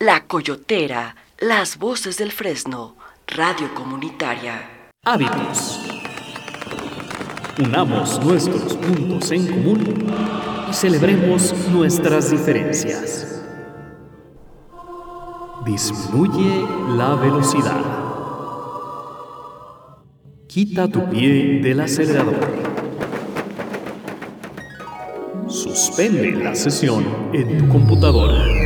La Coyotera, las voces del Fresno, radio comunitaria. Hábitos. Unamos nuestros puntos en común y celebremos nuestras diferencias. Disminuye la velocidad. Quita tu pie del acelerador. Suspende la sesión en tu computadora.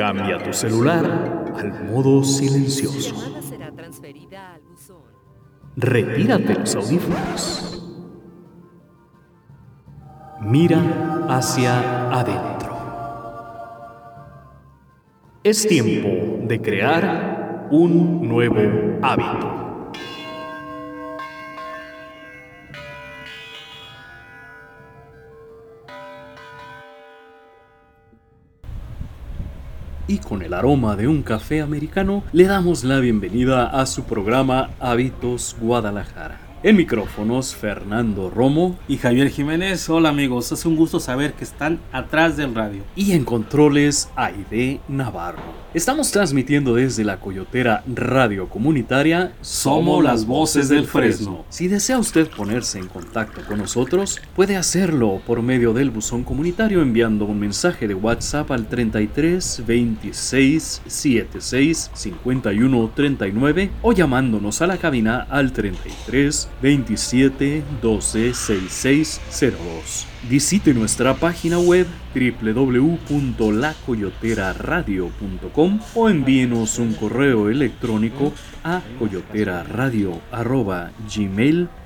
Cambia tu celular al modo silencioso. Retírate los audífonos. Mira hacia adentro. Es tiempo de crear un nuevo hábito. Y con el aroma de un café americano le damos la bienvenida a su programa Hábitos Guadalajara. En micrófonos, Fernando Romo y Javier Jiménez. Hola amigos, es un gusto saber que están atrás del radio. Y en controles, Aide Navarro. Estamos transmitiendo desde la Coyotera Radio Comunitaria Somos las Voces del Fresno. Si desea usted ponerse en contacto con nosotros, puede hacerlo por medio del buzón comunitario enviando un mensaje de WhatsApp al 33 26 76 51 39 o llamándonos a la cabina al 33 27 12 6602. Visite nuestra página web www.lacoyoteraradio.com o envíenos un correo electrónico a coyoteraradio.gmail.com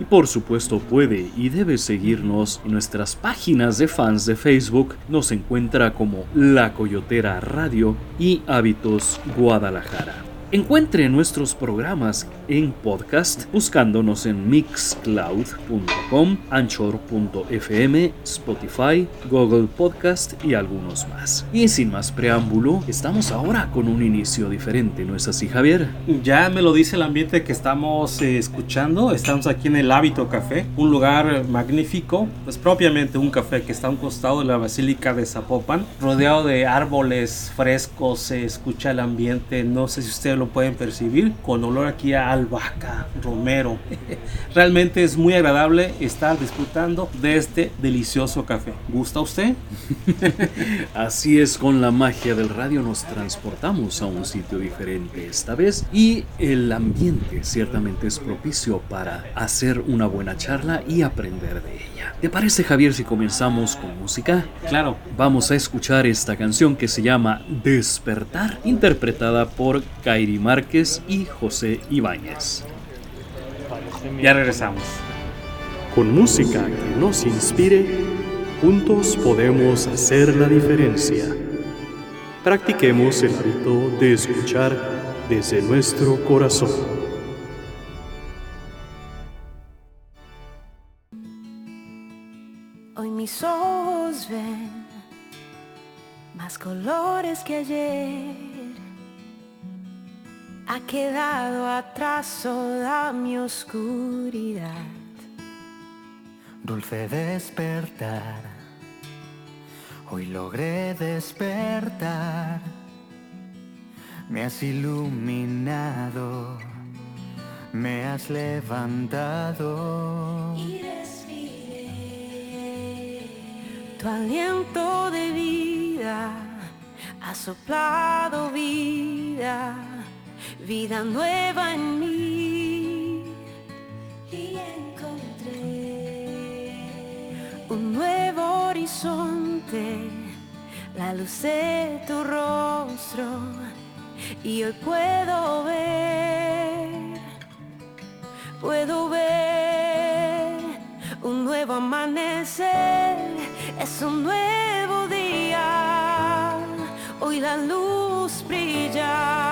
Y por supuesto puede y debe seguirnos en nuestras páginas de fans de Facebook. Nos encuentra como La Coyotera Radio y Hábitos Guadalajara. Encuentre nuestros programas en podcast buscándonos en mixcloud.com, anchor.fm, Spotify, Google Podcast y algunos más. Y sin más preámbulo, estamos ahora con un inicio diferente, ¿no es así Javier? Ya me lo dice el ambiente que estamos eh, escuchando. Estamos aquí en el Hábito Café, un lugar magnífico, pues propiamente un café que está a un costado de la Basílica de Zapopan, rodeado de árboles frescos, se escucha el ambiente, no sé si usted lo pueden percibir con olor aquí a albahaca, romero. Realmente es muy agradable estar disfrutando de este delicioso café. ¿Gusta usted? Así es, con la magia del radio nos transportamos a un sitio diferente esta vez y el ambiente ciertamente es propicio para hacer una buena charla y aprender de ella. ¿Te parece Javier si comenzamos con música? Claro. Vamos a escuchar esta canción que se llama Despertar, interpretada por Kairi Márquez y José Ibáñez. Ya regresamos. Con música que nos inspire, juntos podemos hacer la diferencia. Practiquemos el hábito de escuchar desde nuestro corazón. Hoy mis ojos ven más colores que ayer ha quedado atrás toda mi oscuridad. Dulce despertar, hoy logré despertar. Me has iluminado, me has levantado. Y respiré tu aliento de vida, ha soplado vida vida nueva en mí. Y encontré un nuevo horizonte, la luz de tu rostro. Y hoy puedo ver, puedo ver un nuevo amanecer, es un nuevo día, hoy la luz brilla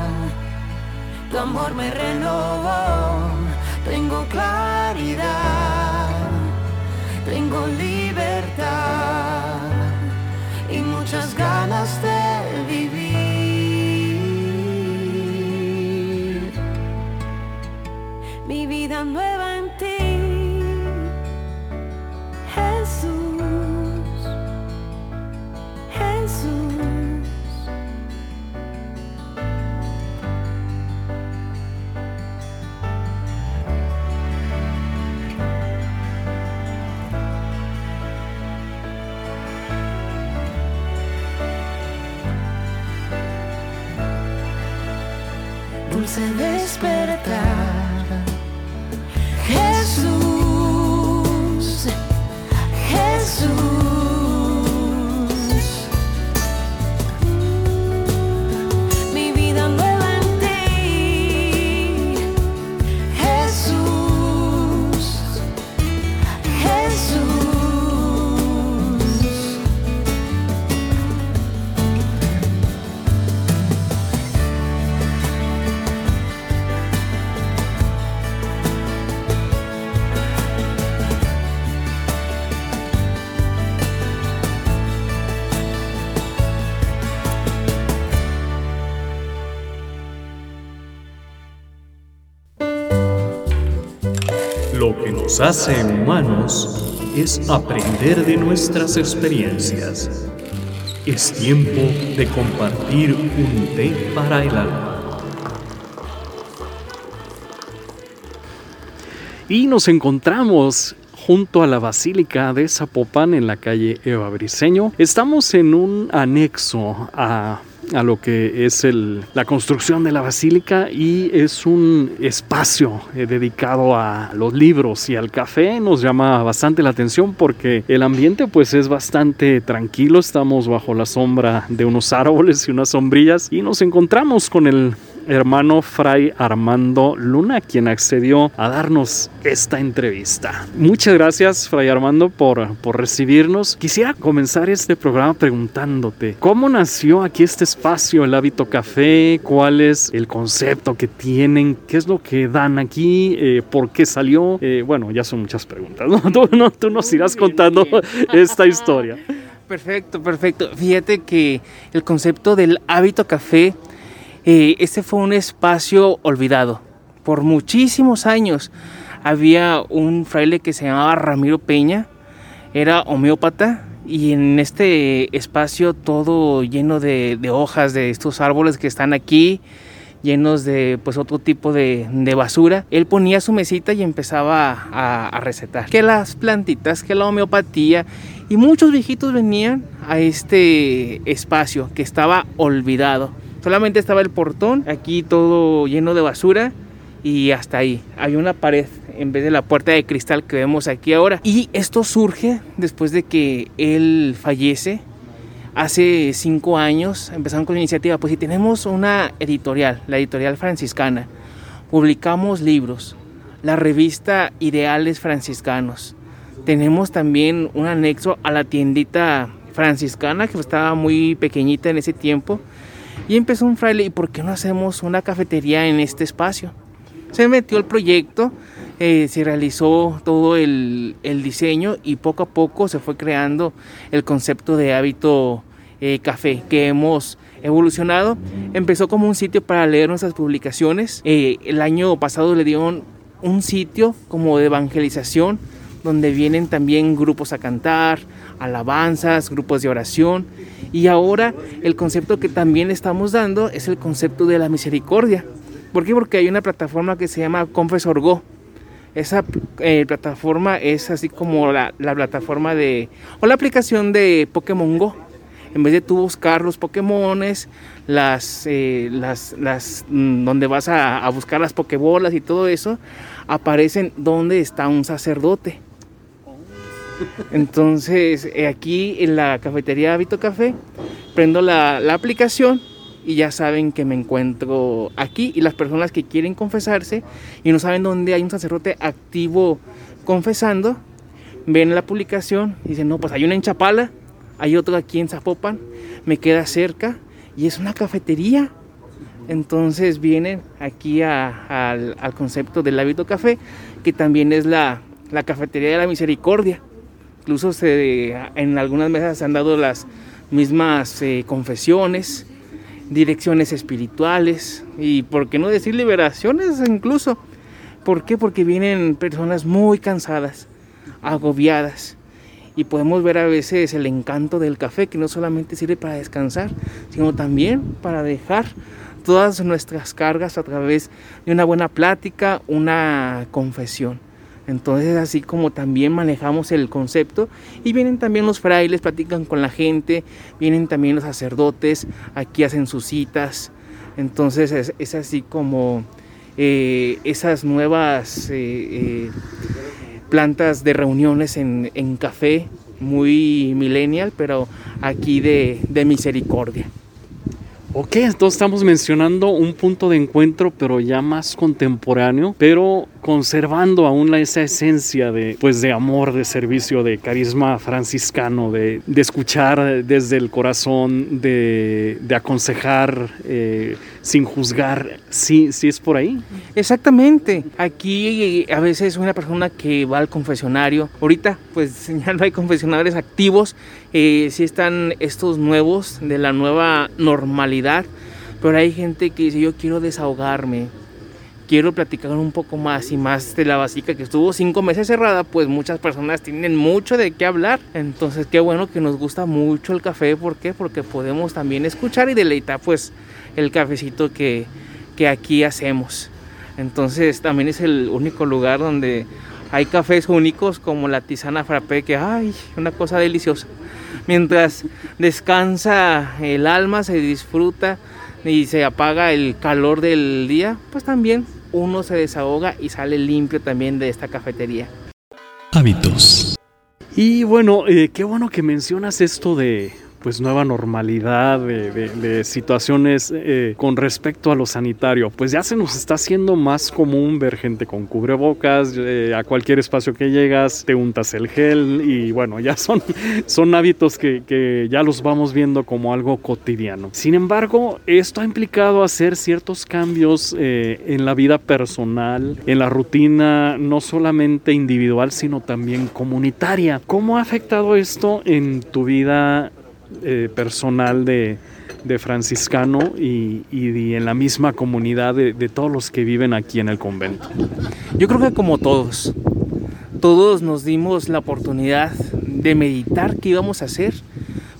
Tu amor me renovó, tengo claridad, tengo libertad hace humanos es aprender de nuestras experiencias. Es tiempo de compartir un té para el alma. Y nos encontramos junto a la Basílica de Zapopan en la calle Eva Briseño. Estamos en un anexo a a lo que es el, la construcción de la basílica y es un espacio eh, dedicado a los libros y al café. Nos llama bastante la atención porque el ambiente pues es bastante tranquilo. Estamos bajo la sombra de unos árboles y unas sombrillas y nos encontramos con el hermano Fray Armando Luna, quien accedió a darnos esta entrevista. Muchas gracias, Fray Armando, por, por recibirnos. Quisiera comenzar este programa preguntándote, ¿cómo nació aquí este espacio, el hábito café? ¿Cuál es el concepto que tienen? ¿Qué es lo que dan aquí? Eh, ¿Por qué salió? Eh, bueno, ya son muchas preguntas. Tú, no, tú nos irás contando esta historia. Perfecto, perfecto. Fíjate que el concepto del hábito café eh, este fue un espacio olvidado. Por muchísimos años había un fraile que se llamaba Ramiro Peña, era homeópata y en este espacio todo lleno de, hojas de estos árboles que están aquí, llenos de pues otro tipo de, basura, él ponía su mesita y empezaba a, a, recetar. Que las plantitas, que la homeopatía y muchos viejitos venían a este espacio que estaba olvidado. Solamente estaba el portón, aquí todo lleno de basura y hasta ahí. Había una pared en vez de la puerta de cristal que vemos aquí ahora. Y esto surge después de que él fallece. Hace cinco años empezaron con la iniciativa, pues si tenemos una editorial, la editorial franciscana, publicamos libros, la revista Ideales Franciscanos. Tenemos también un anexo a la tiendita franciscana que estaba muy pequeñita en ese tiempo y empezó un fraile, ¿y por qué no hacemos una cafetería en este espacio? Se metió el proyecto, eh, se realizó todo el, diseño y poco a poco se fue creando el concepto de hábito eh, café que hemos evolucionado. Empezó como un sitio para leer nuestras publicaciones. Eh, el año pasado le dieron un sitio como de evangelización donde vienen también grupos a cantar, alabanzas, grupos de oración. Y ahora el concepto que también estamos dando es el concepto de la misericordia. ¿Por qué? Porque hay una plataforma que se llama Confesor Go. Esa eh, plataforma es así como la, plataforma de... o la aplicación de Pokémon Go. En vez de tú buscar los Pokémones, las, eh, las, las, mm, donde vas a, a buscar las Pokébolas y todo eso, aparecen donde está un sacerdote entonces, eh, aquí en la cafetería Habito Café, prendo la, aplicación y ya saben que me encuentro aquí. Y las personas que quieren confesarse y no saben dónde hay un sacerdote activo confesando, ven la publicación y dicen, no, pues hay una en Chapala, hay otro aquí en Zapopan, me queda cerca y es una cafetería. Entonces vienen aquí al, al concepto del hábito café, que también es la, la cafetería de la misericordia. Incluso en algunas mesas se han dado las mismas eh, confesiones, direcciones espirituales y, por qué no decir, liberaciones incluso. ¿Por qué? Porque vienen personas muy cansadas, agobiadas. Y podemos ver a veces el encanto del café, que no solamente sirve para descansar, sino también para dejar todas nuestras cargas a través de una buena plática, una confesión. Entonces así como también manejamos el concepto y vienen también los frailes, platican con la gente, vienen también los sacerdotes, aquí hacen sus citas. Entonces es, así como eh, esas nuevas eh, eh, plantas de reuniones en, café, muy millennial, pero aquí de misericordia. Ok, entonces estamos mencionando un punto de encuentro, pero ya más contemporáneo, pero conservando aún esa esencia de, pues, de amor, de servicio, de carisma franciscano, de, de escuchar desde el corazón, de, de aconsejar eh, sin juzgar. Sí, sí es por ahí. Exactamente. Aquí eh, a veces una persona que va al confesionario, ahorita pues ya no hay confesionarios activos, eh, sí están estos nuevos de la nueva normalidad, pero hay gente que dice yo quiero desahogarme, quiero platicar un poco más y más de la básica que estuvo cinco meses cerrada, pues muchas personas tienen mucho de qué hablar. Entonces qué bueno que nos gusta mucho el café, ¿por qué? Porque podemos también escuchar y deleitar pues el cafecito que, que aquí hacemos. Entonces también es el único lugar donde hay cafés únicos como la tisana frappé, que ay, una cosa deliciosa. Mientras descansa el alma, se disfruta y se apaga el calor del día, pues también uno se desahoga y sale limpio también de esta cafetería. Hábitos. Y bueno, eh, qué bueno que mencionas esto de pues nueva normalidad, de, situaciones eh, con respecto a lo sanitario. Pues ya se nos está haciendo más común ver gente con cubrebocas, eh, a cualquier espacio que llegas te untas el gel y bueno, ya son, son hábitos que, que ya los vamos viendo como algo cotidiano. Sin embargo, esto ha implicado hacer ciertos cambios eh, en la vida personal, en la rutina, no solamente individual, sino también comunitaria. ¿Cómo ha afectado esto en tu vida eh, personal de, de franciscano y, y en la misma comunidad de, de todos los que viven aquí en el convento? Yo creo que como todos, todos nos dimos la oportunidad de meditar qué íbamos a hacer.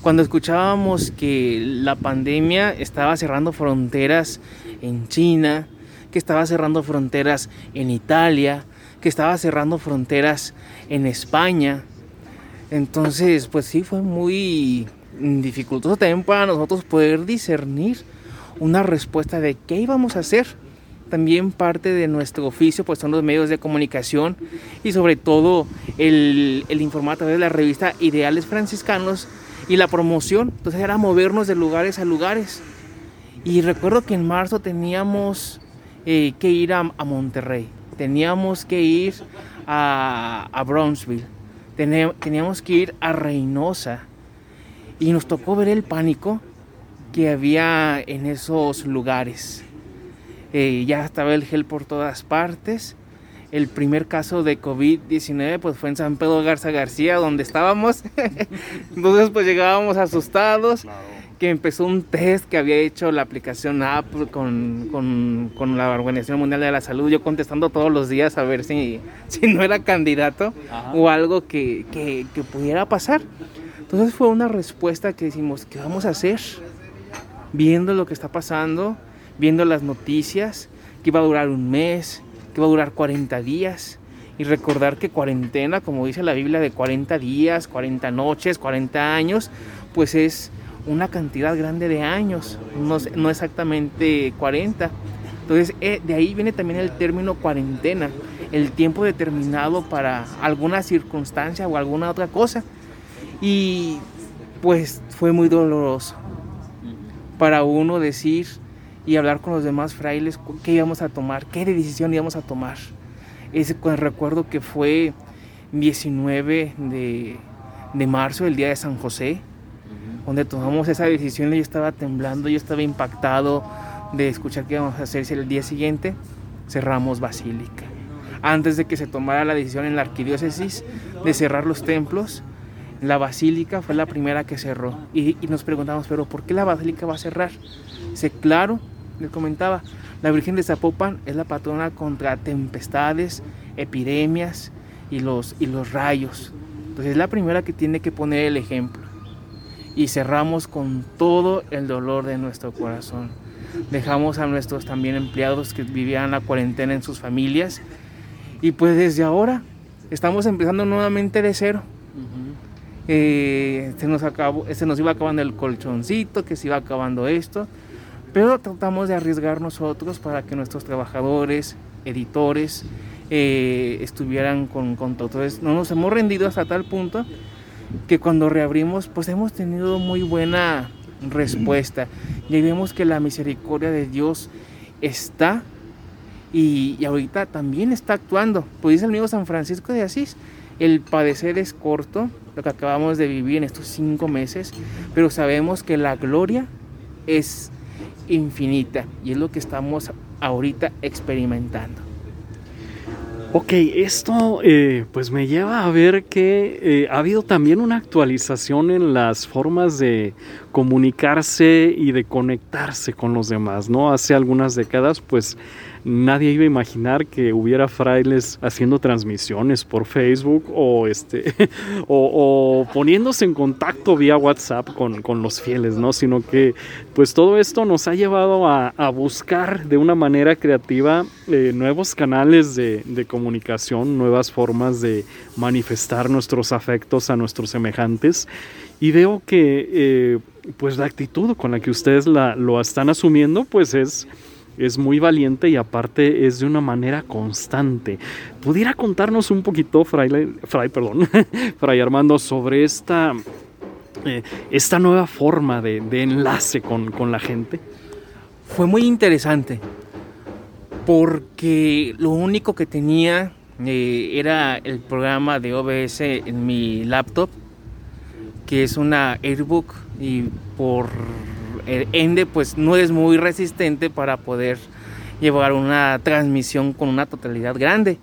Cuando escuchábamos que la pandemia estaba cerrando fronteras en China, que estaba cerrando fronteras en Italia, que estaba cerrando fronteras en España. Entonces, pues sí, fue muy dificultoso también para nosotros poder discernir una respuesta de qué íbamos a hacer también parte de nuestro oficio pues son los medios de comunicación y sobre todo el, el informar a través de la revista Ideales Franciscanos y la promoción. Entonces era movernos de lugares a lugares. Y recuerdo que en marzo teníamos eh, que ir a, a Monterrey, teníamos que ir a, a Brownsville, teníamos que ir a Reynosa y nos tocó ver el pánico que había en esos lugares. Eh, ya estaba el gel por todas partes. El primer caso de COVID-19 pues fue en San Pedro Garza García, donde estábamos. Entonces pues llegábamos asustados, que empezó un test que había hecho la aplicación Apple con, con- con la Organización Mundial de la Salud, yo contestando todos los días a ver si, si no era candidato o algo que, que- que pudiera pasar. Entonces fue una respuesta que decimos, ¿qué vamos a hacer? Viendo lo que está pasando, viendo las noticias, que iba a durar un mes, que iba a durar 40 días. Y recordar que cuarentena, como dice la Biblia, de 40 días, 40 noches, 40 años, pues es una cantidad grande de años, no, no exactamente 40. Entonces, eh, de ahí viene también el término cuarentena, el tiempo determinado para alguna circunstancia o alguna otra cosa. Y pues fue muy doloroso para uno decir y hablar con los demás frailes qué íbamos a tomar, qué decisión íbamos a tomar. Ese cu- recuerdo que fue 19 de, de marzo, el día de San José, donde tomamos esa decisión. Yo estaba temblando, yo estaba impactado de escuchar qué íbamos a hacer el día siguiente. Cerramos Basílica. Antes de que se tomara la decisión en la arquidiócesis de cerrar los templos, la basílica fue la primera que cerró. Y, nos preguntamos, pero ¿por qué la basílica va a cerrar? Dice, claro, le comentaba, la Virgen de Zapopan es la patrona contra tempestades, epidemias y los, y los rayos. Entonces es la primera que tiene que poner el ejemplo. Y cerramos con todo el dolor de nuestro corazón. Dejamos a nuestros también empleados que vivían la cuarentena en sus familias. Y pues desde ahora estamos empezando nuevamente de cero. Eh, se, nos acabó, se nos iba acabando el colchoncito, que se iba acabando esto, pero tratamos de arriesgar nosotros para que nuestros trabajadores, editores, eh, estuvieran con, con todo. Entonces, no nos hemos rendido hasta tal punto que cuando reabrimos, pues hemos tenido muy buena respuesta. Y vemos que la misericordia de Dios está y, ahorita también está actuando. Pues dice el mismo San Francisco de Asís, el padecer es corto, lo que acabamos de vivir en estos cinco meses, pero sabemos que la gloria es infinita y es lo que estamos ahorita experimentando. Ok, esto eh, pues me lleva a ver que eh, ha habido también una actualización en las formas de comunicarse y de conectarse con los demás, ¿no? Hace algunas décadas pues nadie iba a imaginar que hubiera frailes haciendo transmisiones por Facebook o este o, poniéndose en contacto vía WhatsApp con, con, los fieles, ¿no? Sino que pues todo esto nos ha llevado a, buscar de una manera creativa eh, nuevos canales de, de, comunicación, nuevas formas de manifestar nuestros afectos a nuestros semejantes. Y veo que eh, pues la actitud con la que ustedes la, lo están asumiendo pues es es muy valiente y aparte es de una manera constante. ¿Pudiera contarnos un poquito, Fray, perdón, Armando, sobre esta, eh, esta nueva forma de, de enlace con, con, la gente? Fue muy interesante porque lo único que tenía eh, era el programa de OBS en mi laptop, que es una Airbook y por el Ende pues no es muy resistente para poder llevar una transmisión con una totalidad grande.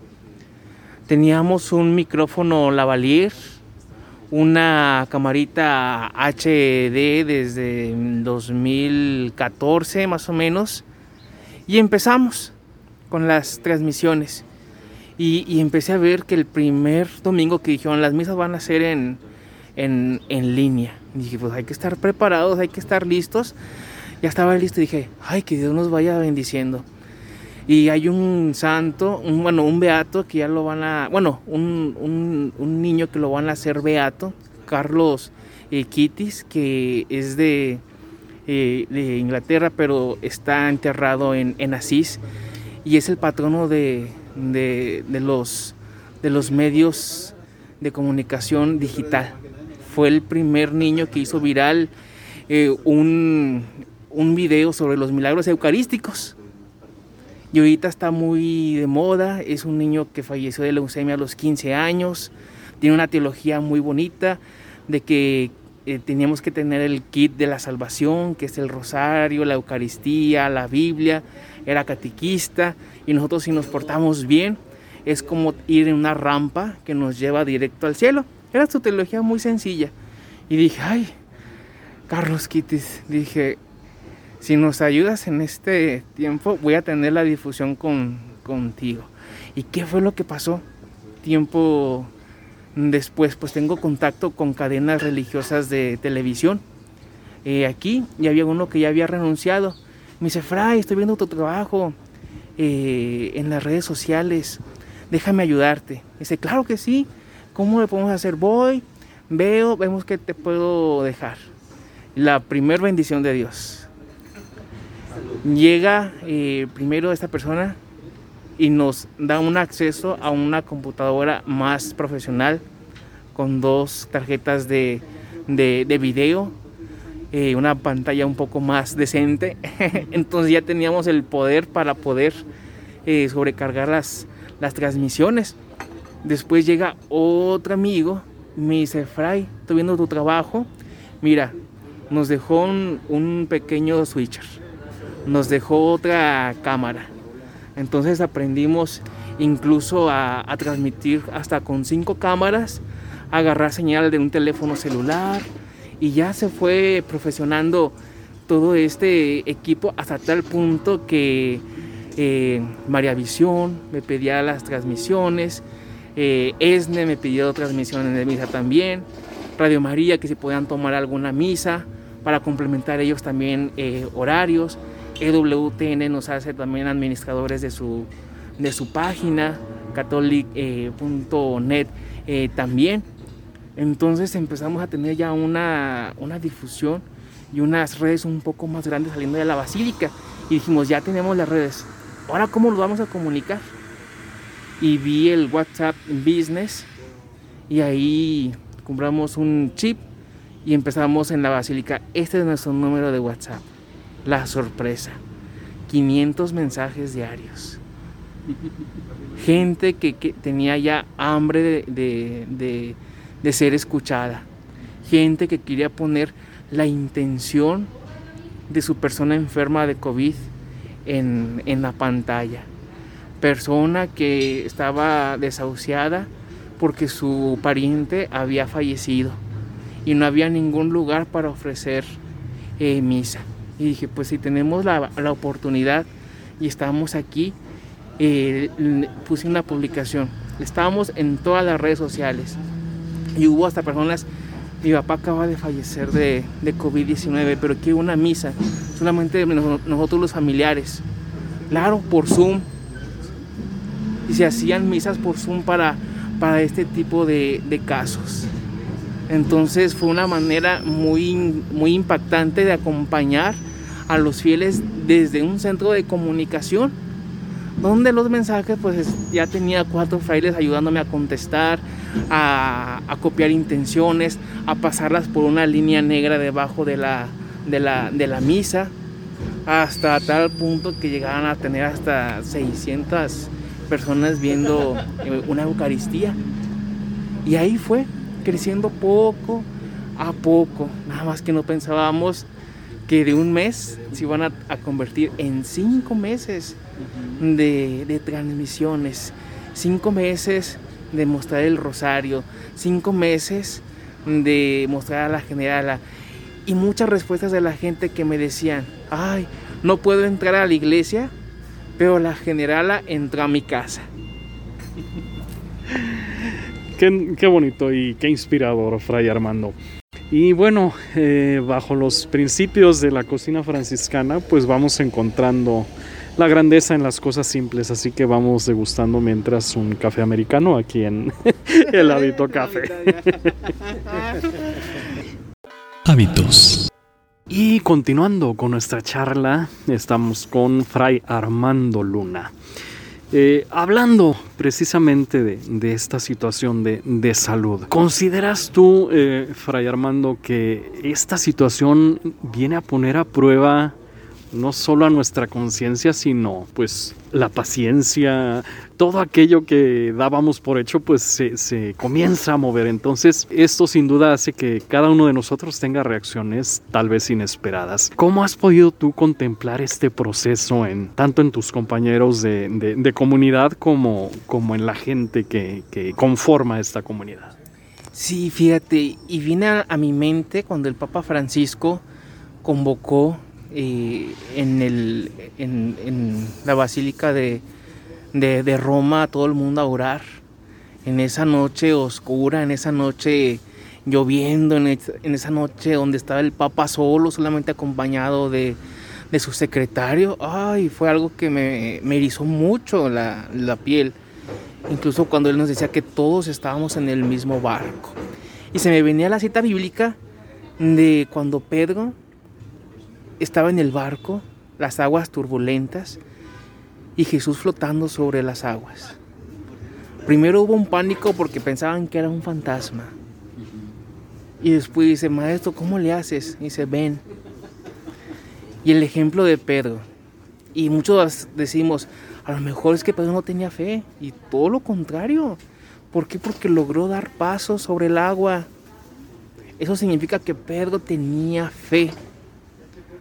Teníamos un micrófono lavalier, una camarita HD desde 2014 más o menos y empezamos con las transmisiones. Y, y, empecé a ver que el primer domingo que dijeron las misas van a ser en, en, en línea. Y dije, pues hay que estar preparados, hay que estar listos. Ya estaba listo y dije, ay, que Dios nos vaya bendiciendo. Y hay un santo, un, bueno, un beato que ya lo van a, bueno, un, un, niño que lo van a hacer beato, Carlos eh, Kittis, que es de, eh, de, Inglaterra, pero está enterrado en, en Asís y es el patrono de, de, de, los, de los medios de comunicación digital fue el primer niño que hizo viral eh, un, un video sobre los milagros eucarísticos. Y ahorita está muy de moda, es un niño que falleció de leucemia a los 15 años, tiene una teología muy bonita de que eh, teníamos que tener el kit de la salvación, que es el rosario, la Eucaristía, la Biblia, era catequista y nosotros si nos portamos bien es como ir en una rampa que nos lleva directo al cielo. Era su teología muy sencilla. Y dije, ay, Carlos Kittis, dije, si nos ayudas en este tiempo, voy a tener la difusión con, contigo. ¿Y qué fue lo que pasó? Tiempo después, pues tengo contacto con cadenas religiosas de televisión. Eh, aquí y había uno que ya había renunciado. Me dice, Fray, estoy viendo tu trabajo eh, en las redes sociales. Déjame ayudarte. Dice, claro que sí. ¿Cómo le podemos hacer? Voy, veo, vemos que te puedo dejar. La primer bendición de Dios. Llega eh, primero esta persona y nos da un acceso a una computadora más profesional con dos tarjetas de, de, de video, eh, una pantalla un poco más decente. Entonces ya teníamos el poder para poder eh, sobrecargar las, las transmisiones. Después llega otro amigo, me dice, Fray, estoy viendo tu trabajo. Mira, nos dejó un, pequeño switcher, nos dejó otra cámara. Entonces aprendimos incluso a, a transmitir hasta con cinco cámaras, agarrar señal de un teléfono celular y ya se fue profesionando todo este equipo hasta tal punto que eh, María Visión me pedía las transmisiones, eh, ESNE me pidió transmisiones de misa también, Radio María que si podían tomar alguna misa para complementar ellos también eh, horarios, EWTN nos hace también administradores de su, de su página, catholic.net eh, también. Entonces empezamos a tener ya una, una difusión y unas redes un poco más grandes saliendo de la basílica. Y dijimos, ya tenemos las redes, ahora cómo nos vamos a comunicar. Y vi el WhatsApp Business y ahí compramos un chip y empezamos en la basílica. Este es nuestro número de WhatsApp. La sorpresa. 500 mensajes diarios. Gente que, que tenía ya hambre de, de, de, ser escuchada. Gente que quería poner la intención de su persona enferma de COVID en, en, la pantalla. Persona que estaba desahuciada porque su pariente había fallecido y no había ningún lugar para ofrecer eh, misa. Y dije, pues si tenemos la, la oportunidad y estamos aquí, eh, puse una publicación. Estábamos en todas las redes sociales y hubo hasta personas mi papá acaba de fallecer de, de COVID-19, pero quiero una misa, solamente nosotros los familiares. Claro, por Zoom. Y se hacían misas por Zoom para, para este tipo de, de casos. Entonces fue una manera muy, muy impactante de acompañar a los fieles desde un centro de comunicación donde los mensajes pues ya tenía cuatro frailes ayudándome a contestar, a, a, copiar intenciones, a pasarlas por una línea negra debajo de la, de la, de la misa, hasta tal punto que llegaban a tener hasta 600 personas viendo una Eucaristía. Y ahí fue, creciendo poco a poco, nada más que no pensábamos que de un mes se iban a, a convertir en cinco meses de, de, transmisiones, cinco meses de mostrar el rosario, cinco meses de mostrar a la generala. Y muchas respuestas de la gente que me decían, ay, no puedo entrar a la iglesia, pero la generala entró a mi casa. Qué, qué bonito y qué inspirador, Fray Armando. Y bueno, eh, bajo los principios de la cocina franciscana, pues vamos encontrando la grandeza en las cosas simples, así que vamos degustando mientras un café americano aquí en el hábito café. Hábitos. Y continuando con nuestra charla, estamos con Fray Armando Luna. Eh, hablando precisamente de, esta situación de, de, salud, ¿consideras tú, eh, Fray Armando, que esta situación viene a poner a prueba no solo a nuestra conciencia, sino pues la paciencia, todo aquello que dábamos por hecho, pues se, comienza a mover. Entonces, esto sin duda hace que cada uno de nosotros tenga reacciones tal vez inesperadas. ¿Cómo has podido tú contemplar este proceso en tanto en tus compañeros de, de, comunidad como, como en la gente que, que conforma esta comunidad? Sí, fíjate, y viene a mi mente cuando el Papa Francisco convocó eh, en, el, en, en, la Basílica de, de, de, Roma a todo el mundo a orar. En esa noche oscura, en esa noche lloviendo, en, en esa noche donde estaba el Papa solo, solamente acompañado de, de su secretario. Ay, fue algo que me, me erizó mucho la, la piel. Incluso cuando él nos decía que todos estábamos en el mismo barco. Y se me venía la cita bíblica de cuando Pedro estaba en el barco, las aguas turbulentas y Jesús flotando sobre las aguas. Primero hubo un pánico porque pensaban que era un fantasma. Y después dice, maestro, ¿cómo le haces? Y dice, ven. Y el ejemplo de Pedro. Y muchos decimos, a lo mejor es que Pedro no tenía fe. Y todo lo contrario. ¿Por qué? Porque logró dar pasos sobre el agua. Eso significa que Pedro tenía fe.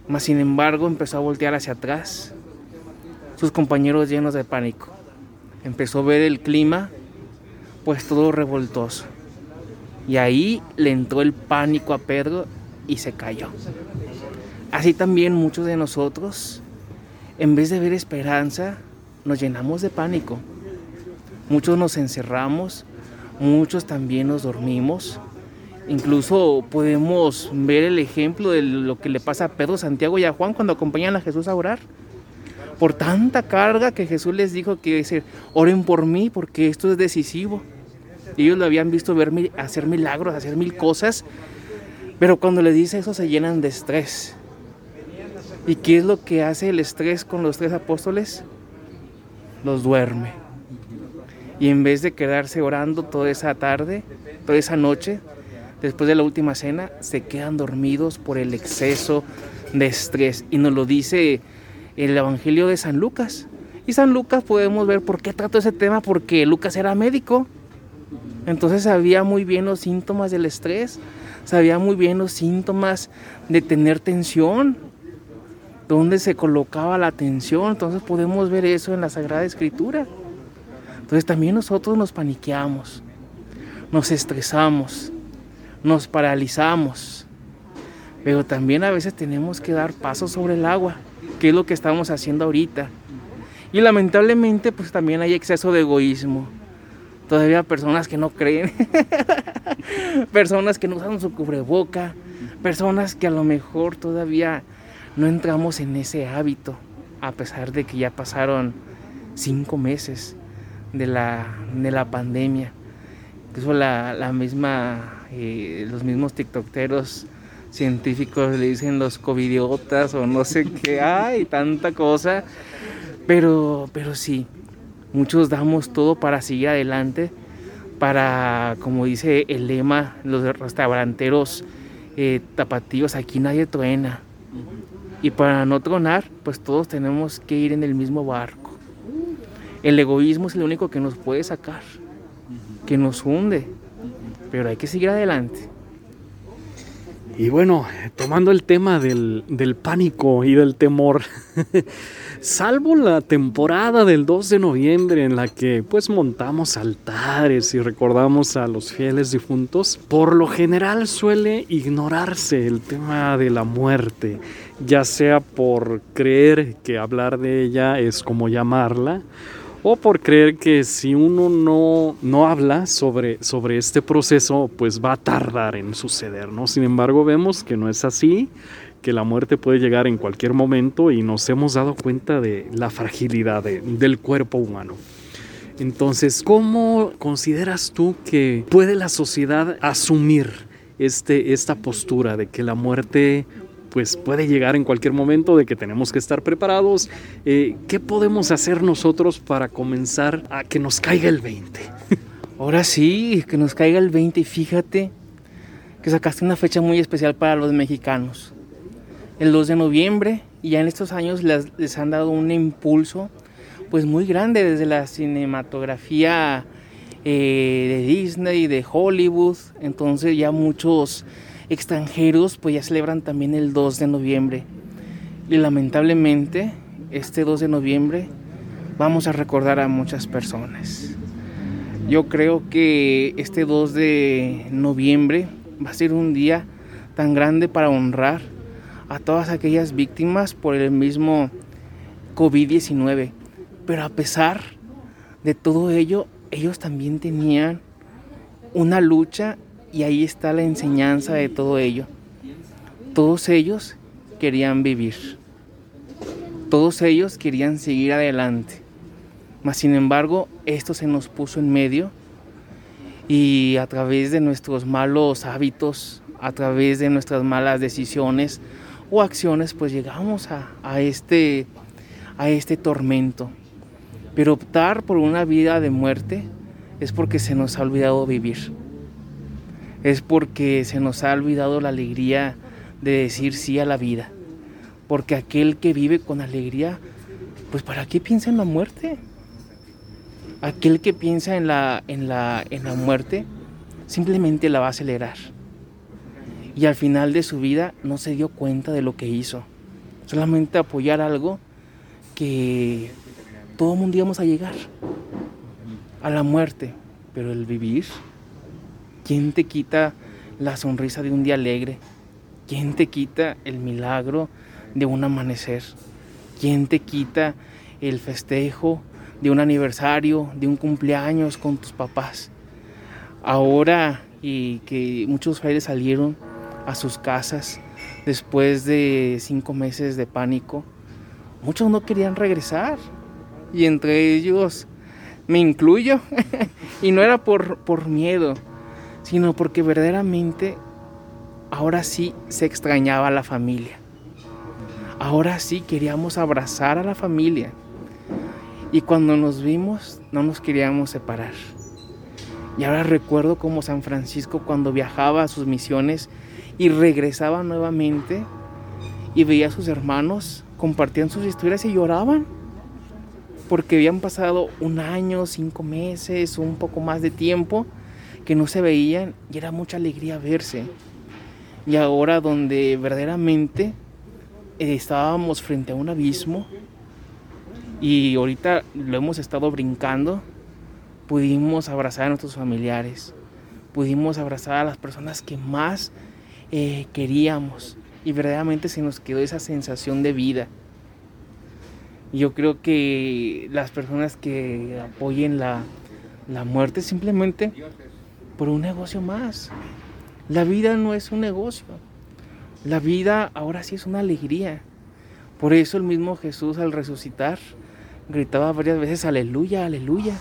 Mas sin embargo empezó a voltear hacia atrás. Sus compañeros llenos de pánico. Empezó a ver el clima, pues todo revoltoso. Y ahí le entró el pánico a Pedro y se cayó. Así también muchos de nosotros, en vez de ver esperanza, nos llenamos de pánico. Muchos nos encerramos, muchos también nos dormimos. Incluso podemos ver el ejemplo de lo que le pasa a Pedro, Santiago y a Juan cuando acompañan a Jesús a orar. Por tanta carga que Jesús les dijo que decir, oren por mí porque esto es decisivo. Ellos lo habían visto ver, hacer milagros, hacer mil cosas, pero cuando le dice eso se llenan de estrés. ¿Y qué es lo que hace el estrés con los tres apóstoles? Los duerme. Y en vez de quedarse orando toda esa tarde, toda esa noche, después de la última cena, se quedan dormidos por el exceso de estrés. Y nos lo dice el Evangelio de San Lucas. Y San Lucas podemos ver por qué trató ese tema, porque Lucas era médico. Entonces sabía muy bien los síntomas del estrés, sabía muy bien los síntomas de tener tensión, dónde se colocaba la tensión. Entonces podemos ver eso en la Sagrada Escritura. Entonces también nosotros nos paniqueamos, nos estresamos, nos paralizamos, pero también a veces tenemos que dar pasos sobre el agua, que es lo que estamos haciendo ahorita. Y lamentablemente pues también hay exceso de egoísmo. Todavía personas que no creen, personas que no usan su cubreboca, personas que a lo mejor todavía no entramos en ese hábito, a pesar de que ya pasaron cinco meses de la, de la pandemia. Incluso la, la misma, eh, los mismos tiktokeros científicos le dicen los covidiotas o no sé qué, hay tanta cosa. Pero, pero sí, muchos damos todo para seguir adelante, para, como dice el lema, los restauranteros eh, tapatíos, aquí nadie truena. Y para no tronar, pues todos tenemos que ir en el mismo barco. El egoísmo es lo único que nos puede sacar, que nos hunde, pero hay que seguir adelante. Y bueno, tomando el tema del, del pánico y del temor, salvo la temporada del 2 de noviembre en la que pues montamos altares y recordamos a los fieles difuntos, por lo general suele ignorarse el tema de la muerte, ya sea por creer que hablar de ella es como llamarla, o por creer que si uno no, no habla sobre, sobre este proceso, pues va a tardar en suceder, ¿no? Sin embargo, vemos que no es así, que la muerte puede llegar en cualquier momento y nos hemos dado cuenta de la fragilidad de, del cuerpo humano. Entonces, ¿cómo consideras tú que puede la sociedad asumir este, esta postura de que la muerte pues puede llegar en cualquier momento, de que tenemos que estar preparados. Eh, ¿Qué podemos hacer nosotros para comenzar a que nos caiga el 20? Ahora sí, que nos caiga el 20 y fíjate que sacaste una fecha muy especial para los mexicanos. El 2 de noviembre y ya en estos años les, han dado un impulso pues muy grande desde la cinematografía eh, de Disney, de Hollywood. Entonces ya muchos extranjeros pues ya celebran también el 2 de noviembre. Y lamentablemente este 2 de noviembre vamos a recordar a muchas personas. Yo creo que este 2 de noviembre va a ser un día tan grande para honrar a todas aquellas víctimas por el mismo COVID-19. Pero a pesar de todo ello, ellos también tenían una lucha y ahí está la enseñanza de todo ello. Todos ellos querían vivir. Todos ellos querían seguir adelante. Mas sin embargo, esto se nos puso en medio y a través de nuestros malos hábitos, a través de nuestras malas decisiones o acciones, pues llegamos a, a este, a este tormento. Pero optar por una vida de muerte es porque se nos ha olvidado vivir. Es porque se nos ha olvidado la alegría de decir sí a la vida. Porque aquel que vive con alegría, pues ¿para qué piensa en la muerte? Aquel que piensa en la, en la, en la muerte simplemente la va a acelerar. Y al final de su vida no se dio cuenta de lo que hizo. Solamente apoyar algo que todo el mundo íbamos a llegar. A la muerte. Pero el vivir, ¿quién te quita la sonrisa de un día alegre? ¿Quién te quita el milagro de un amanecer? ¿Quién te quita el festejo de un aniversario, de un cumpleaños con tus papás? Ahora y que muchos frailes salieron a sus casas después de cinco meses de pánico, muchos no querían regresar. Y entre ellos me incluyo. y no era por, por miedo, sino porque verdaderamente ahora sí se extrañaba a la familia. Ahora sí queríamos abrazar a la familia. Y cuando nos vimos no nos queríamos separar. Y ahora recuerdo como San Francisco cuando viajaba a sus misiones y regresaba nuevamente y veía a sus hermanos, compartían sus historias y lloraban. Porque habían pasado un año, cinco meses, un poco más de tiempo que no se veían y era mucha alegría verse. Y ahora donde verdaderamente eh, estábamos frente a un abismo y ahorita lo hemos estado brincando, pudimos abrazar a nuestros familiares, pudimos abrazar a las personas que más eh, queríamos y verdaderamente se nos quedó esa sensación de vida. Yo creo que las personas que apoyen la, la muerte simplemente por un negocio más. La vida no es un negocio. La vida ahora sí es una alegría. Por eso el mismo Jesús al resucitar gritaba varias veces aleluya, aleluya.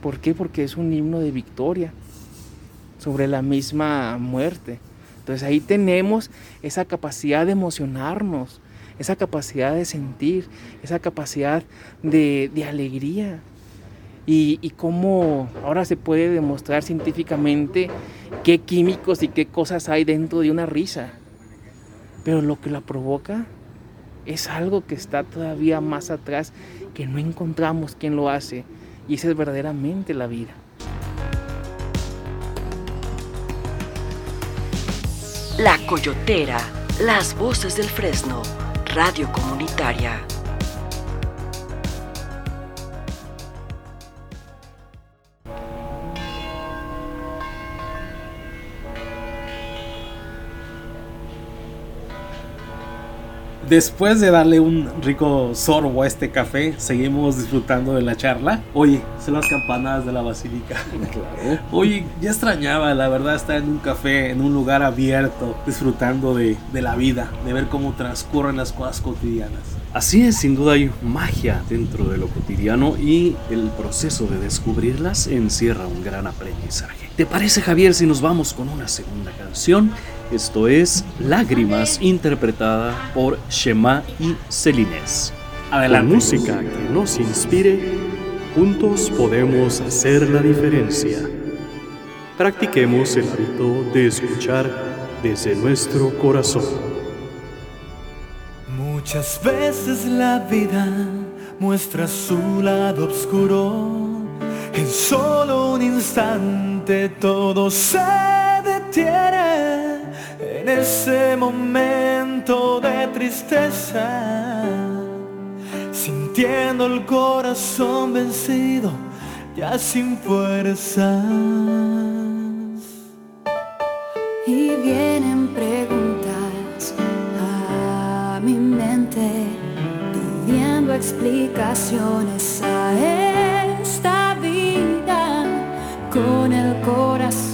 ¿Por qué? Porque es un himno de victoria sobre la misma muerte. Entonces ahí tenemos esa capacidad de emocionarnos, esa capacidad de sentir, esa capacidad de, de alegría. Y, cómo ahora se puede demostrar científicamente qué químicos y qué cosas hay dentro de una risa. Pero lo que la provoca es algo que está todavía más atrás, que no encontramos quién lo hace. Y esa es verdaderamente la vida. La Coyotera, las voces del Fresno, radio comunitaria. Después de darle un rico sorbo a este café, seguimos disfrutando de la charla. Oye, son las campanadas de la basílica. Claro. Oye, ya extrañaba, la verdad, estar en un café, en un lugar abierto, disfrutando de, de la vida, de ver cómo transcurren las cosas cotidianas. Así es, sin duda hay magia dentro de lo cotidiano y el proceso de descubrirlas encierra un gran aprendizaje. ¿Te parece, Javier, si nos vamos con una segunda canción? Esto es Lágrimas, interpretada por Shema y Celines. Adelante. Con música que nos inspire, juntos podemos hacer la diferencia. Practiquemos el hábito de escuchar desde nuestro corazón. Muchas veces la vida muestra su lado oscuro. En solo un instante todo se detiene. En ese momento de tristeza, sintiendo el corazón vencido, ya sin fuerzas. Y vienen preguntas a mi mente, pidiendo explicaciones a esta vida con el corazón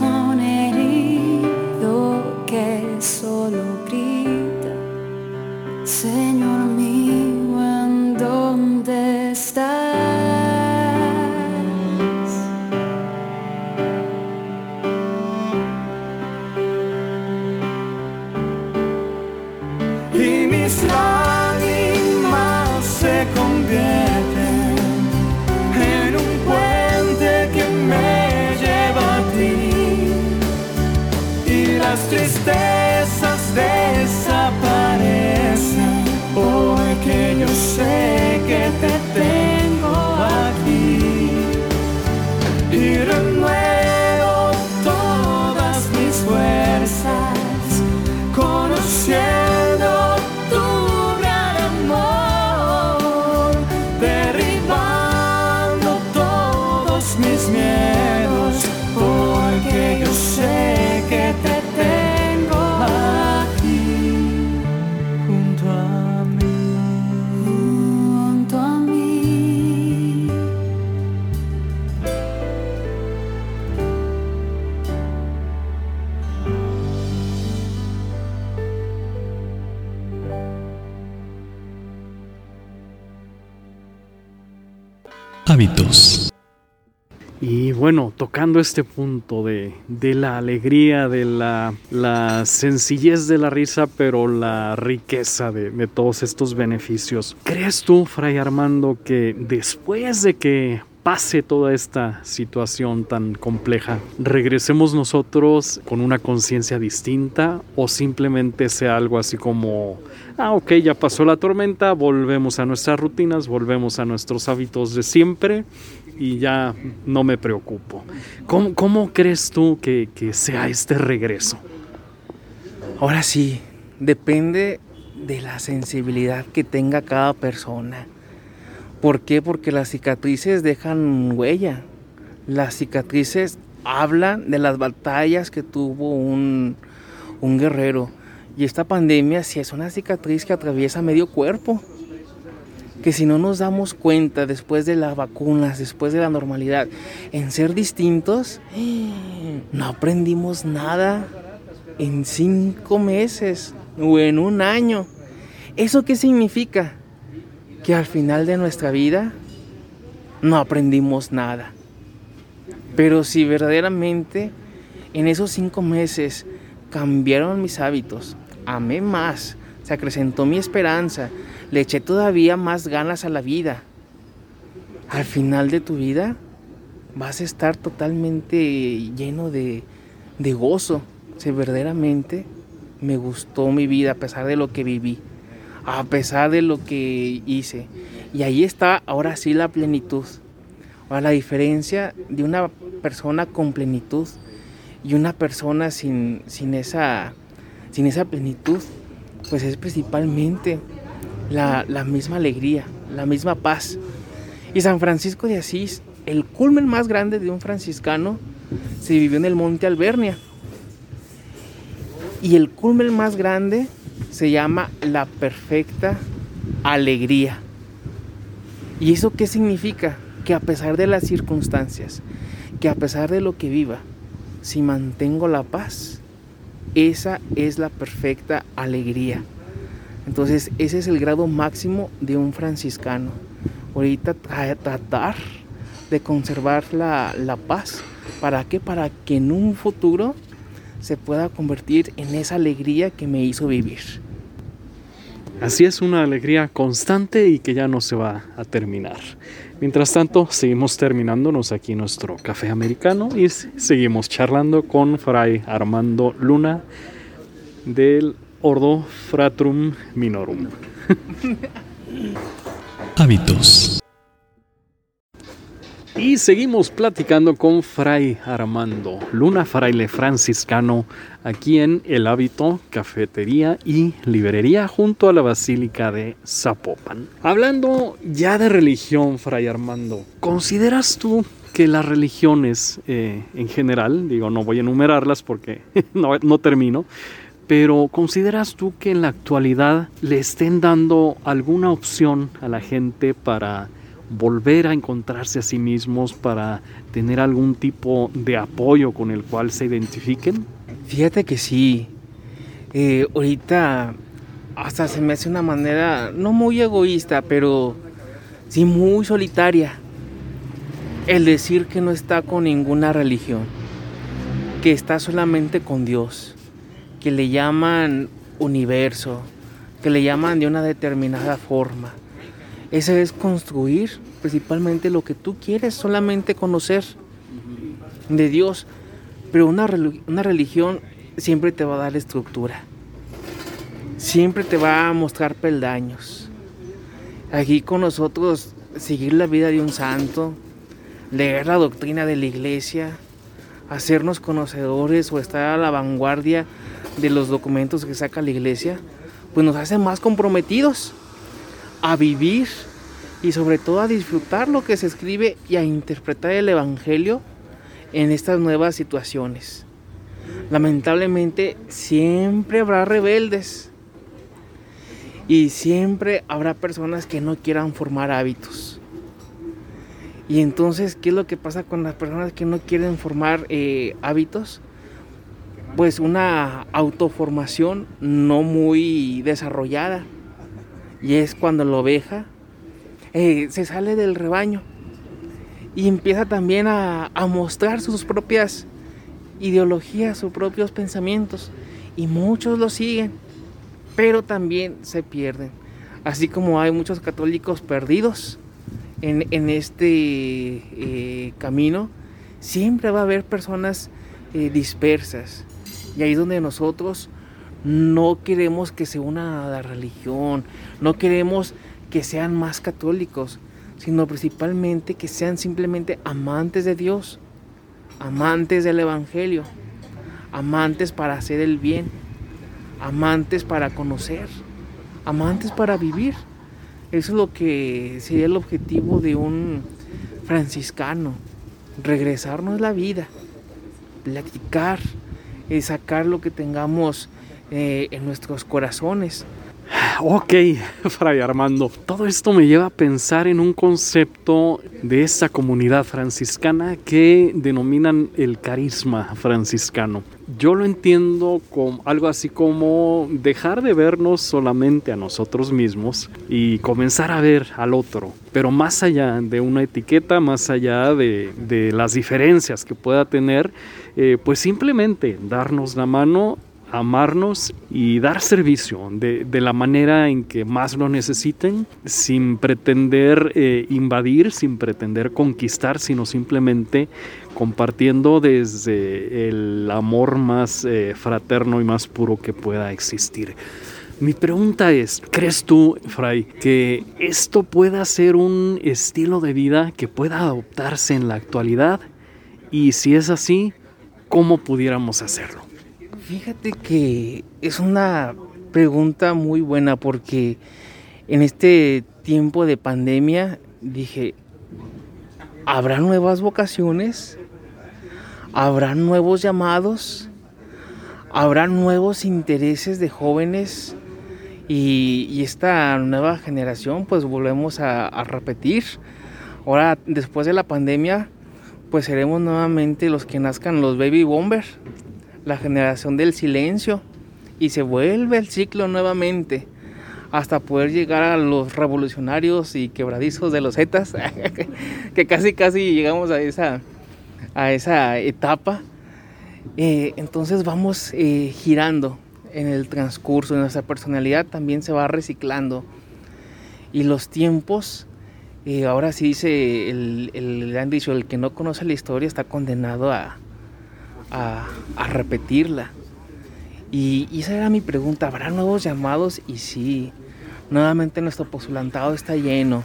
este punto de, de la alegría, de la, la, sencillez de la risa, pero la riqueza de, de todos estos beneficios. ¿Crees tú, Fray Armando, que después de que pase toda esta situación tan compleja, regresemos nosotros con una conciencia distinta o simplemente sea algo así como, ah, ok, ya pasó la tormenta, volvemos a nuestras rutinas, volvemos a nuestros hábitos de siempre y ya no me preocupo. ¿Cómo, crees tú que, que sea este regreso? Ahora sí, depende de la sensibilidad que tenga cada persona. ¿Por qué? Porque las cicatrices dejan huella. Las cicatrices hablan de las batallas que tuvo un, un guerrero. Y esta pandemia sí es una cicatriz que atraviesa medio cuerpo. Que si no nos damos cuenta después de las vacunas, después de la normalidad, en ser distintos, no aprendimos nada en cinco meses o en un año. ¿Eso qué significa? que al final de nuestra vida no aprendimos nada. Pero si verdaderamente en esos cinco meses cambiaron mis hábitos, amé más, se acrecentó mi esperanza, le eché todavía más ganas a la vida, al final de tu vida vas a estar totalmente lleno de, de gozo. Si verdaderamente me gustó mi vida a pesar de lo que viví a pesar de lo que hice. Y ahí está ahora sí la plenitud. Ahora la diferencia de una persona con plenitud y una persona sin, sin, esa, sin esa plenitud, pues es principalmente la, misma alegría, la misma paz. Y San Francisco de Asís, el culmen más grande de un franciscano, se vivió en el monte Albernia. Y el culmen más grande se llama la perfecta alegría. ¿Y eso qué significa? Que a pesar de las circunstancias, que a pesar de lo que viva, si mantengo la paz, esa es la perfecta alegría. Entonces ese es el grado máximo de un franciscano. Ahorita tratar de conservar la, la paz. ¿Para qué? Para que en un futuro se pueda convertir en esa alegría que me hizo vivir. Así es una alegría constante y que ya no se va a terminar. Mientras tanto, seguimos terminándonos aquí nuestro café americano y seguimos charlando con Fray Armando Luna del Ordo Fratrum Minorum. Hábitos. Y seguimos platicando con Fray Armando Luna, fraile franciscano, aquí en El Hábito, Cafetería y Librería junto a la Basílica de Zapopan. Hablando ya de religión, Fray Armando, ¿consideras tú que las religiones eh, en general, digo, no voy a enumerarlas porque no, no termino, pero ¿consideras tú que en la actualidad le estén dando alguna opción a la gente para volver a encontrarse a sí mismos para tener algún tipo de apoyo con el cual se identifiquen? Fíjate que sí. Eh, ahorita hasta se me hace una manera no muy egoísta, pero sí muy solitaria el decir que no está con ninguna religión, que está solamente con Dios, que le llaman universo, que le llaman de una determinada forma ese es construir principalmente lo que tú quieres solamente conocer de Dios. Pero una, una religión siempre te va a dar estructura. Siempre te va a mostrar peldaños. Aquí con nosotros seguir la vida de un santo, leer la doctrina de la iglesia, hacernos conocedores o estar a la vanguardia de los documentos que saca la iglesia, pues nos hace más comprometidos a vivir y sobre todo a disfrutar lo que se escribe y a interpretar el Evangelio en estas nuevas situaciones. Lamentablemente siempre habrá rebeldes y siempre habrá personas que no quieran formar hábitos. Y entonces, ¿qué es lo que pasa con las personas que no quieren formar eh, hábitos? Pues una autoformación no muy desarrollada y es cuando la oveja eh, se sale del rebaño y empieza también a, a mostrar sus propias ideologías, sus propios pensamientos y muchos lo siguen, pero también se pierden. Así como hay muchos católicos perdidos en, este eh, camino, siempre va a haber personas eh, dispersas. Y ahí es donde nosotros no queremos que se una a la religión, no queremos que sean más católicos, sino principalmente que sean simplemente amantes de Dios, amantes del Evangelio, amantes para hacer el bien, amantes para conocer, amantes para vivir. Eso es lo que sería el objetivo de un franciscano, regresarnos la vida, platicar, eh, sacar lo que tengamos eh, en nuestros corazones. Ok, Fray Armando, todo esto me lleva a pensar en un concepto de esta comunidad franciscana que denominan el carisma franciscano. Yo lo entiendo como algo así como dejar de vernos solamente a nosotros mismos y comenzar a ver al otro, pero más allá de una etiqueta, más allá de, las diferencias que pueda tener, eh, pues simplemente darnos la mano amarnos y dar servicio de, de, la manera en que más lo necesiten, sin pretender eh, invadir, sin pretender conquistar, sino simplemente compartiendo desde el amor más eh, fraterno y más puro que pueda existir. Mi pregunta es, ¿crees tú, Fray, que esto pueda ser un estilo de vida que pueda adoptarse en la actualidad? Y si es así, ¿cómo pudiéramos hacerlo? Fíjate que es una pregunta muy buena porque en este tiempo de pandemia dije, ¿habrá nuevas vocaciones? ¿Habrá nuevos llamados? ¿Habrá nuevos intereses de jóvenes? Y, esta nueva generación pues volvemos a, a repetir. Ahora, después de la pandemia, pues seremos nuevamente los que nazcan los baby bombers la generación del silencio y se vuelve el ciclo nuevamente hasta poder llegar a los revolucionarios y quebradizos de los Zetas, que casi casi llegamos a esa, a esa etapa. Eh, entonces vamos eh, girando en el transcurso, nuestra personalidad también se va reciclando. Y los tiempos, eh, ahora sí dice el, han dicho, el que no conoce la historia está condenado a, a, a repetirla. Y, y, esa era mi pregunta, ¿habrá nuevos llamados? Y sí, nuevamente nuestro postulantado está lleno.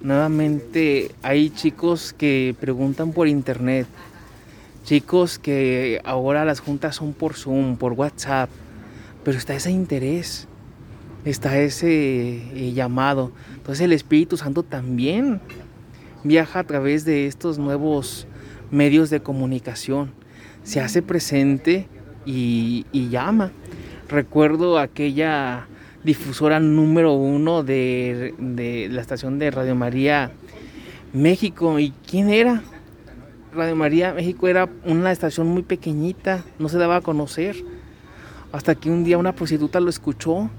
Nuevamente hay chicos que preguntan por internet, chicos que ahora las juntas son por Zoom, por WhatsApp, pero está ese interés, está ese eh, llamado. Entonces el Espíritu Santo también viaja a través de estos nuevos medios de comunicación se hace presente y, y llama. Recuerdo aquella difusora número uno de, de, la estación de Radio María México. ¿Y quién era? Radio María México era una estación muy pequeñita, no se daba a conocer. Hasta que un día una prostituta lo escuchó.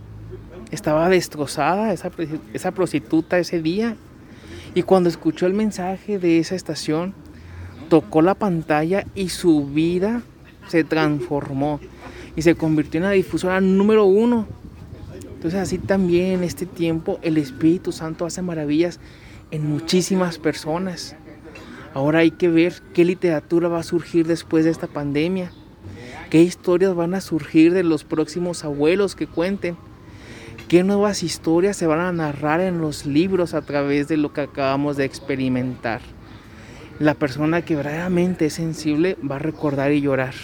Estaba destrozada esa, esa prostituta ese día. Y cuando escuchó el mensaje de esa estación, tocó la pantalla y su vida se transformó y se convirtió en la difusora número uno. Entonces así también en este tiempo el Espíritu Santo hace maravillas en muchísimas personas. Ahora hay que ver qué literatura va a surgir después de esta pandemia, qué historias van a surgir de los próximos abuelos que cuenten, qué nuevas historias se van a narrar en los libros a través de lo que acabamos de experimentar la persona que verdaderamente es sensible va a recordar y llorar,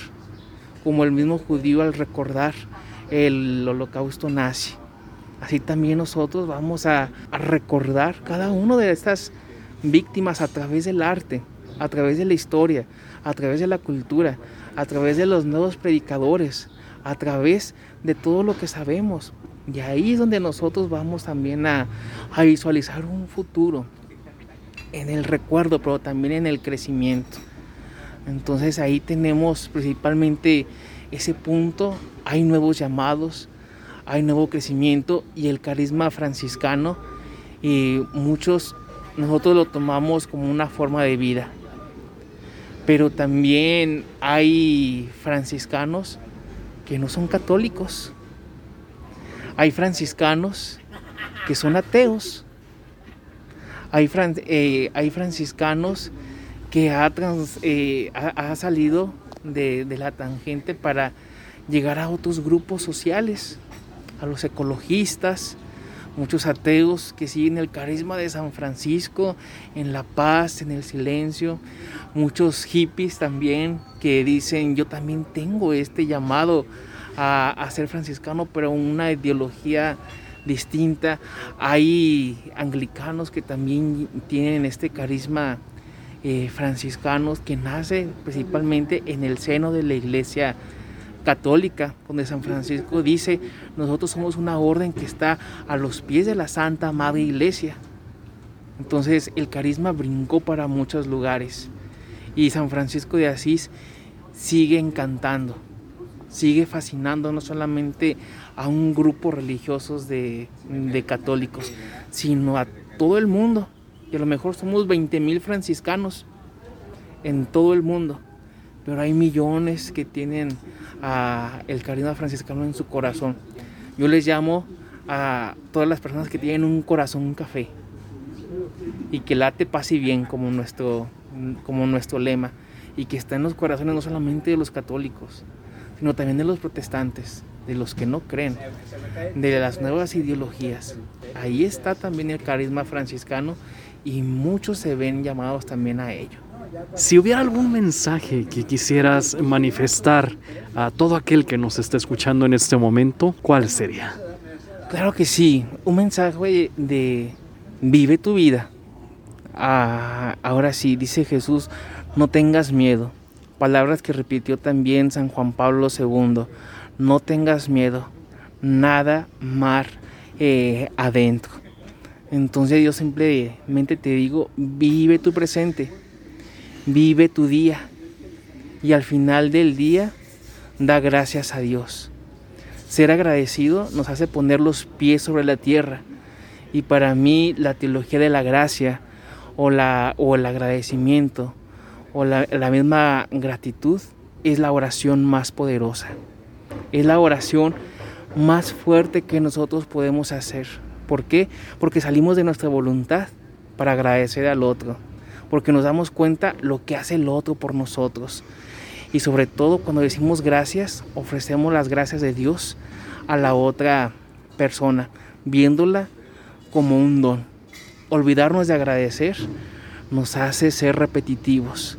como el mismo judío al recordar el holocausto nazi. Así también nosotros vamos a, recordar cada una de estas víctimas a través del arte, a través de la historia, a través de la cultura, a través de los nuevos predicadores, a través de todo lo que sabemos. Y ahí es donde nosotros vamos también a visualizar un futuro, en el recuerdo, pero también en el crecimiento. Entonces ahí tenemos principalmente ese punto, hay nuevos llamados, hay nuevo crecimiento y el carisma franciscano y muchos nosotros lo tomamos como una forma de vida. Pero también hay franciscanos que no son católicos. Hay franciscanos que son ateos. Hay, eh, hay franciscanos que ha, eh, ha, salido de, de, la tangente para llegar a otros grupos sociales, a los ecologistas, muchos ateos que siguen el carisma de San Francisco en la paz, en el silencio, muchos hippies también que dicen yo también tengo este llamado a, a ser franciscano, pero una ideología distinta. Hay anglicanos que también tienen este carisma eh, franciscanos que nace principalmente en el seno de la iglesia católica, donde San Francisco dice, nosotros somos una orden que está a los pies de la Santa Madre Iglesia. Entonces el carisma brincó para muchos lugares. Y San Francisco de Asís sigue encantando, sigue fascinando no solamente a un grupo religiosos de, de católicos, sino a todo el mundo. Y a lo mejor somos 20 mil franciscanos en todo el mundo, pero hay millones que tienen el carisma franciscano en su corazón. Yo les llamo a todas las personas que tienen un corazón un café y que late paz y bien como nuestro, como nuestro lema y que está en los corazones no solamente de los católicos, sino también de los protestantes, de los que no creen, de las nuevas ideologías. Ahí está también el carisma franciscano y muchos se ven llamados también a ello. Si hubiera algún mensaje que quisieras manifestar a todo aquel que nos está escuchando en este momento, ¿cuál sería? Claro que sí, un mensaje de vive tu vida. Ah, ahora sí, dice Jesús, no tengas miedo. Palabras que repitió también San Juan Pablo II, no tengas miedo, nada mar eh, adentro. Entonces yo simplemente te digo, vive tu presente, vive tu día y al final del día da gracias a Dios. Ser agradecido nos hace poner los pies sobre la tierra y para mí la teología de la gracia o, la, o el agradecimiento o la, la misma gratitud es la oración más poderosa. Es la oración más fuerte que nosotros podemos hacer. ¿Por qué? Porque salimos de nuestra voluntad para agradecer al otro, porque nos damos cuenta lo que hace el otro por nosotros. Y sobre todo cuando decimos gracias, ofrecemos las gracias de Dios a la otra persona, viéndola como un don. Olvidarnos de agradecer nos hace ser repetitivos.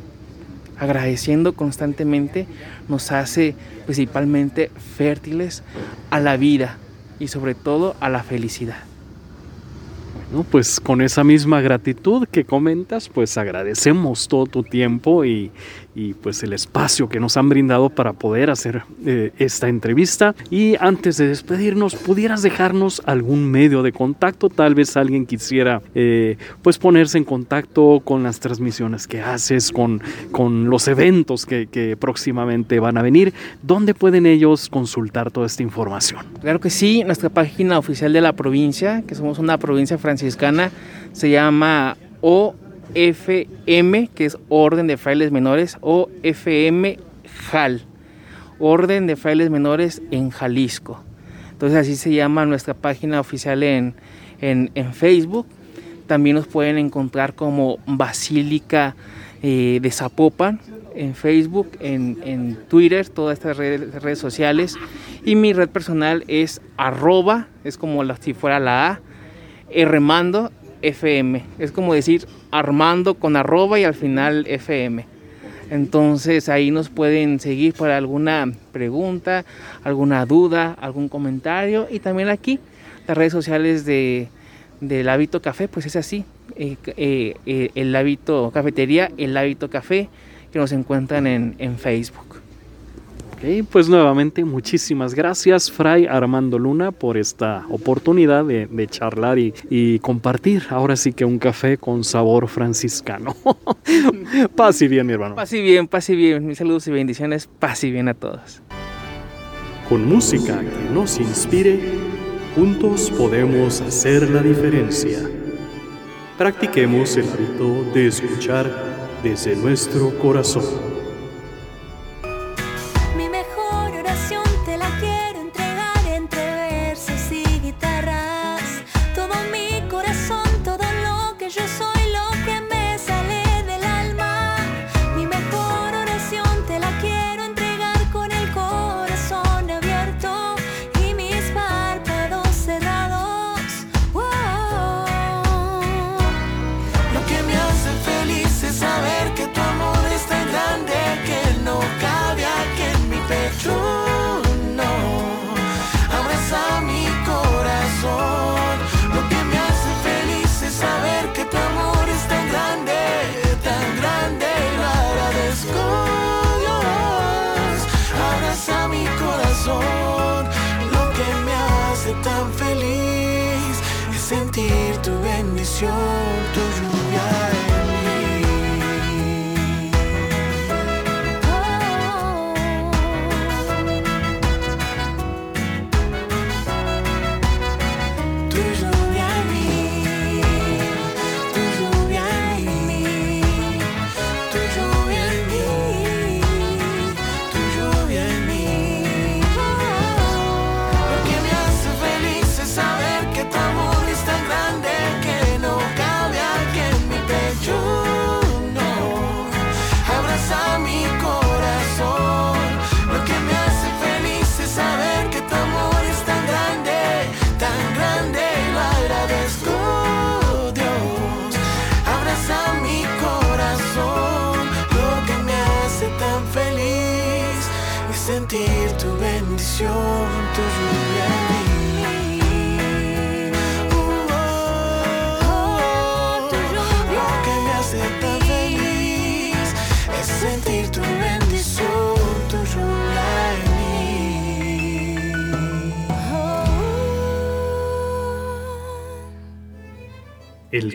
Agradeciendo constantemente nos hace principalmente fértiles a la vida y sobre todo a la felicidad. Pues con esa misma gratitud que comentas, pues agradecemos todo tu tiempo y, y pues el espacio que nos han brindado para poder hacer eh, esta entrevista. Y antes de despedirnos, ¿pudieras dejarnos algún medio de contacto? Tal vez alguien quisiera eh, pues ponerse en contacto con las transmisiones que haces, con, con los eventos que, que próximamente van a venir. ¿Dónde pueden ellos consultar toda esta información? Claro que sí, nuestra página oficial de la provincia, que somos una provincia franciscana, se llama O FM, que es Orden de Frailes Menores, o FM JAL, Orden de Frailes Menores en Jalisco. Entonces así se llama nuestra página oficial en, en, Facebook. También nos pueden encontrar como Basílica eh, de Zapopan en Facebook, en, en, Twitter, todas estas redes, redes, sociales. Y mi red personal es arroba, es como si fuera la A, Rmando FM. Es como decir Armando con arroba y al final FM. Entonces ahí nos pueden seguir para alguna pregunta, alguna duda, algún comentario. Y también aquí las redes sociales de, del hábito café, pues es así. Eh, eh, eh, el hábito cafetería, el hábito café, que nos encuentran en, en Facebook pues nuevamente muchísimas gracias Fray Armando Luna por esta oportunidad de, charlar y, compartir ahora sí que un café con sabor franciscano. paz y bien mi hermano. Paz y bien, paz y bien. Mis saludos y bendiciones, paz y bien a todos. Con música que nos inspire, juntos podemos hacer la diferencia. Practiquemos el hábito de escuchar desde nuestro corazón. your door.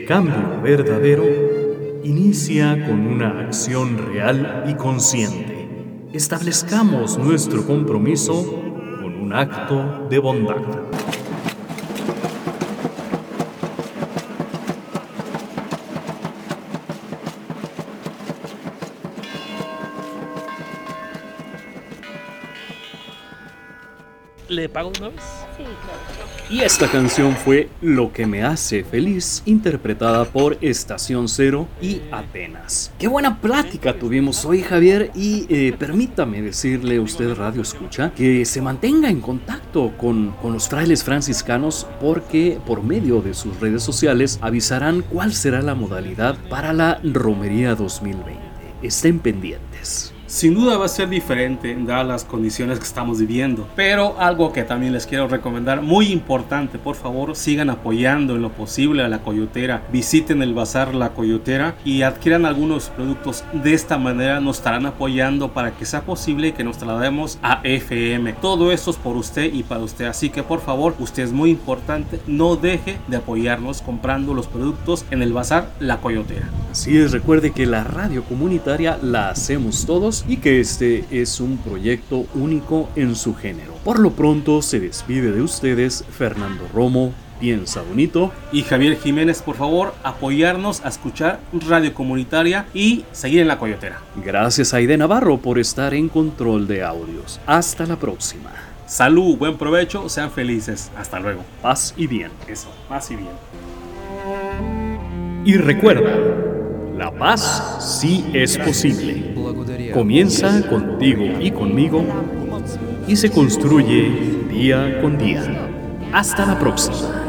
El cambio verdadero inicia con una acción real y consciente. Establezcamos nuestro compromiso con un acto de bondad. ¿Le pago una vez? Sí, claro. Y esta canción fue Lo que me hace feliz, interpretada por Estación Cero y Atenas. Qué buena plática tuvimos hoy, Javier, y eh, permítame decirle a usted, Radio Escucha, que se mantenga en contacto con, con los frailes franciscanos porque por medio de sus redes sociales avisarán cuál será la modalidad para la Romería 2020. Estén pendientes. Sin duda va a ser diferente dadas las condiciones que estamos viviendo, pero algo que también les quiero recomendar, muy importante, por favor, sigan apoyando en lo posible a la coyotera, visiten el bazar La Coyotera y adquieran algunos productos. De esta manera nos estarán apoyando para que sea posible que nos traslademos a FM. Todo eso es por usted y para usted, así que por favor, usted es muy importante, no deje de apoyarnos comprando los productos en el bazar La Coyotera. Así es, recuerde que la radio comunitaria la hacemos todos y que este es un proyecto único en su género. Por lo pronto se despide de ustedes Fernando Romo, Piensa Bonito. Y Javier Jiménez, por favor, apoyarnos a escuchar Radio Comunitaria y seguir en la Coyotera. Gracias a Aide Navarro por estar en control de audios. Hasta la próxima. Salud, buen provecho, sean felices. Hasta luego. Paz y bien. Eso, paz y bien. Y recuerda, la paz sí es posible. Comienza contigo y conmigo y se construye día con día. Hasta la próxima.